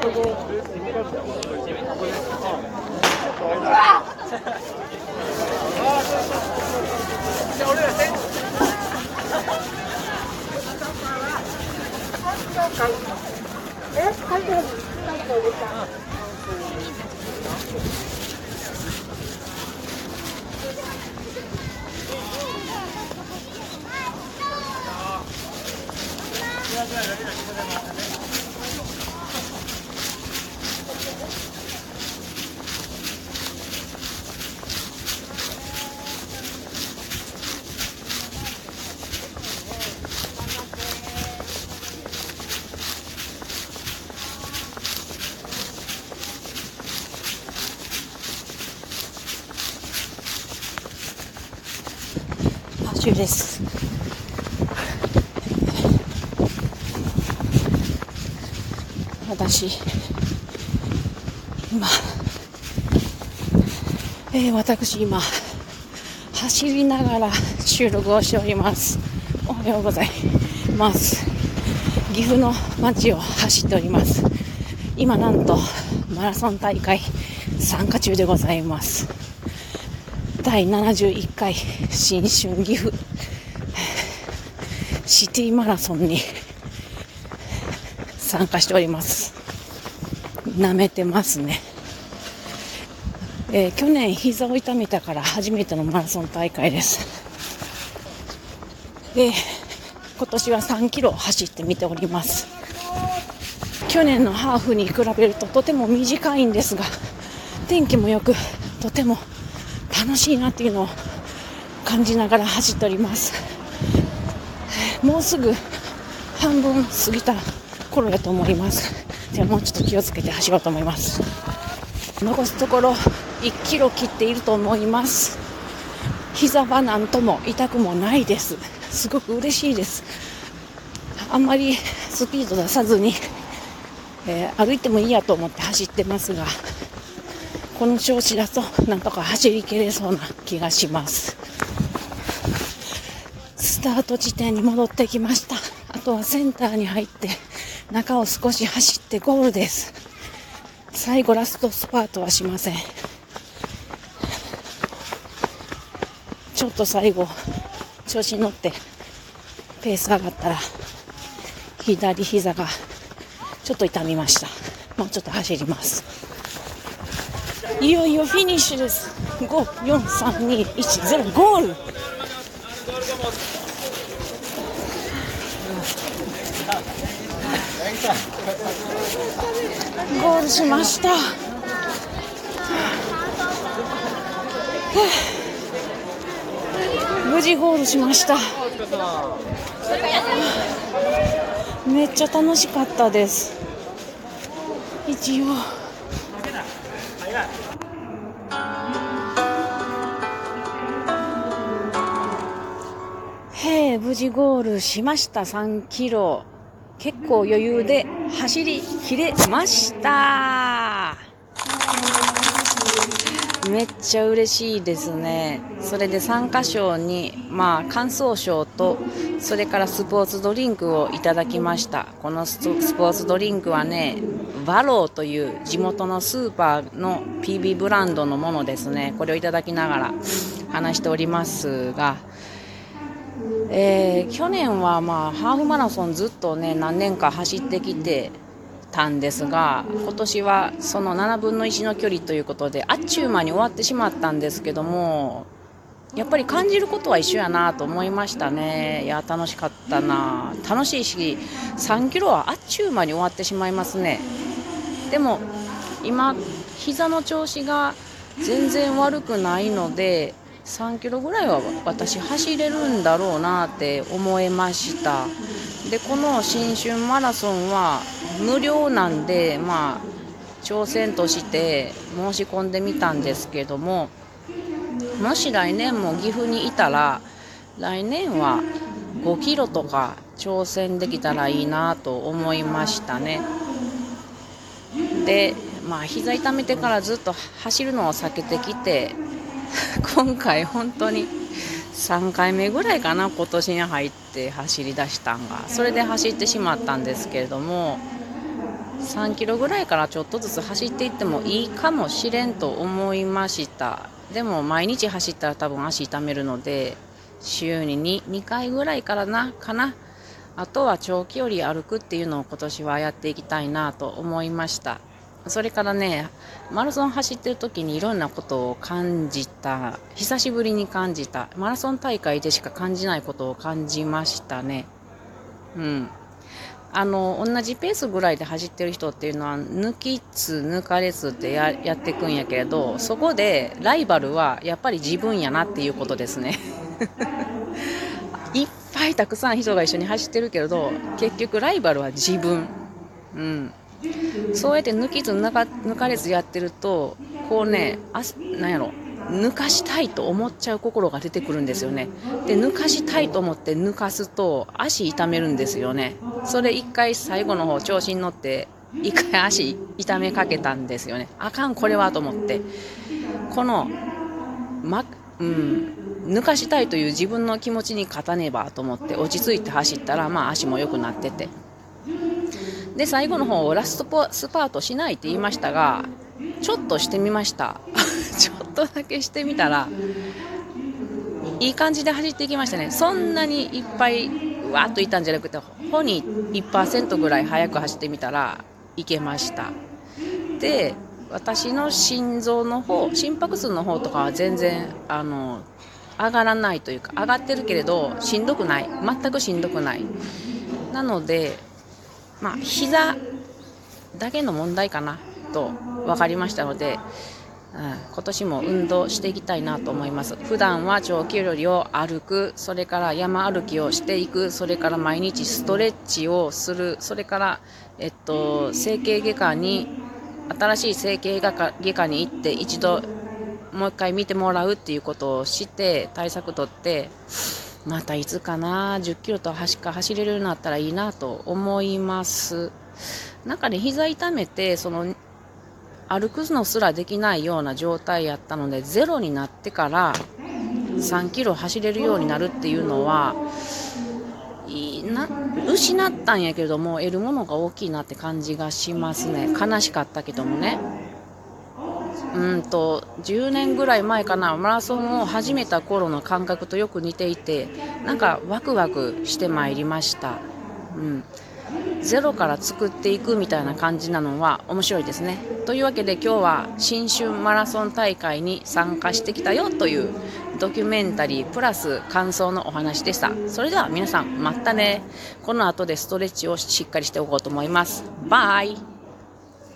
パ シュです。私、今、えー私今、走りながら収録をしております。おはようございます。岐阜の街を走っております。今なんとマラソン大会参加中でございます。第71回新春岐阜シティマラソンに参加しております。舐めてますね。えー去年膝を痛めたから初めてのマラソン大会です。で、今年は3キロ走ってみております。去年のハーフに比べるととても短いんですが、天気も良く、とても楽しいなっていうのを感じながら走っております。もうすぐ半分過ぎた頃やと思います。でももうちょっと気をつけて走ろうと思います。残すところ1キロ切っていると思います。膝はなんとも痛くもないです。すごく嬉しいです。あんまりスピード出さずに、えー歩いてもいいやと思って走ってますが、この調子だとなんとか走りきれそうな気がします。スタート地点に戻ってきました。あとはセンターに入って中を少し走ってゴールです。最後ラストスパートはしません。ちょっと最後調子に乗ってペース上がったら左膝がちょっと痛みました。もうちょっと走ります。いよいよフィニッシュです。5、4、3、2、1、0、ゴールゴールしました。無事ゴールしました。めっちゃ楽しかったです。一応。へえ、無事ゴールしました。3キロ。結構余裕で走り切れました。めっちゃ嬉しいですね。それで参加賞に、まあ、感想賞と、それからスポーツドリンクをいただきました。このスポーツドリンクはね、バローという地元のスーパーの PB ブランドのものですね。これをいただきながら話しておりますが、えー去年はまあハーフマラソンずっとね何年か走ってきてたんですが今年はその7分の1の距離ということであっちゅう間に終わってしまったんですけどもやっぱり感じることは一緒やなと思いましたね。いや楽しかったな。楽しいし3キロはあっちゅう間に終わってしまいますね。でも今膝の調子が全然悪くないので3キロぐらいは私走れるんだろうなって思いました。でこの新春マラソンは無料なんでまあ挑戦として申し込んでみたんですけどももし来年も岐阜にいたら来年は5キロとか挑戦できたらいいなと思いましたね。でまあ膝痛めてからずっと走るのを避けてきて 今回本当に3回目ぐらいかな今年に入って走り出したんが。それで走ってしまったんですけれども3キロぐらいからちょっとずつ走っていってもいいかもしれんと思いました。でも毎日走ったら多分足痛めるので週に 2, 2回ぐらいからなかな。あとは長期より歩くっていうのを今年はやっていきたいなと思いました。それからねマラソン走ってる時にいろんなことを感じた。久しぶりに感じた。マラソン大会でしか感じないことを感じましたね。うん。あの同じペースぐらいで走ってる人っていうのは抜きつ抜かれつってややっていくんやけれどそこでライバルはやっぱり自分やなっていうことですね。いっぱいたくさん人が一緒に走ってるけれど結局ライバルは自分。うん。そうやって抜きつ抜か抜かれずやってるとこうねあなんやろ抜かしたいと思っちゃう心が出てくるんですよね。で抜かしたいと思って抜かすと足痛めるんですよね。それ1回最後の方調子に乗って1回足痛めかけたんですよね。あかんこれはと思って。この、まうん、抜かしたいという自分の気持ちに勝たねばと思って落ち着いて走ったら、まあ、足も良くなってて。で最後の方ラストスパートしないって言いましたがちょっとしてみました。ちょっとだけしてみたらいい感じで走っていきましたね。そんなにいっぱいうわっといたんじゃなくてほに1%ぐらい速く走ってみたらいけました。で私の心臓の方心拍数の方とかは全然あの上がらないというか上がってるけれどしんどくない。全くしんどくない。なのでまあ、膝だけの問題かなと分かりましたので、うん、今年も運動していきたいなと思います。普段は長距離を歩くそれから山歩きをしていくそれから毎日ストレッチをするそれから、えっと、整形外科に新しい整形外科に行って一度もう一回見てもらうっていうことをして対策とってまたいつかな、10キロと走か走れるようになったらいいなと思います。なんかね、膝痛めて、その、歩くのすらできないような状態やったので、ゼロになってから3キロ走れるようになるっていうのは、いな失ったんやけども、得るものが大きいなって感じがしますね。悲しかったけどもね。うんと10年ぐらい前かなマラソンを始めた頃の感覚とよく似ていてなんかワクワクしてまいりました、うん、ゼロから作っていくみたいな感じなのは面白いですね。というわけで今日は新春マラソン大会に参加してきたよというドキュメンタリープラス感想のお話でした。それでは皆さんまたね。この後でストレッチをしっかりしておこうと思います。バイ。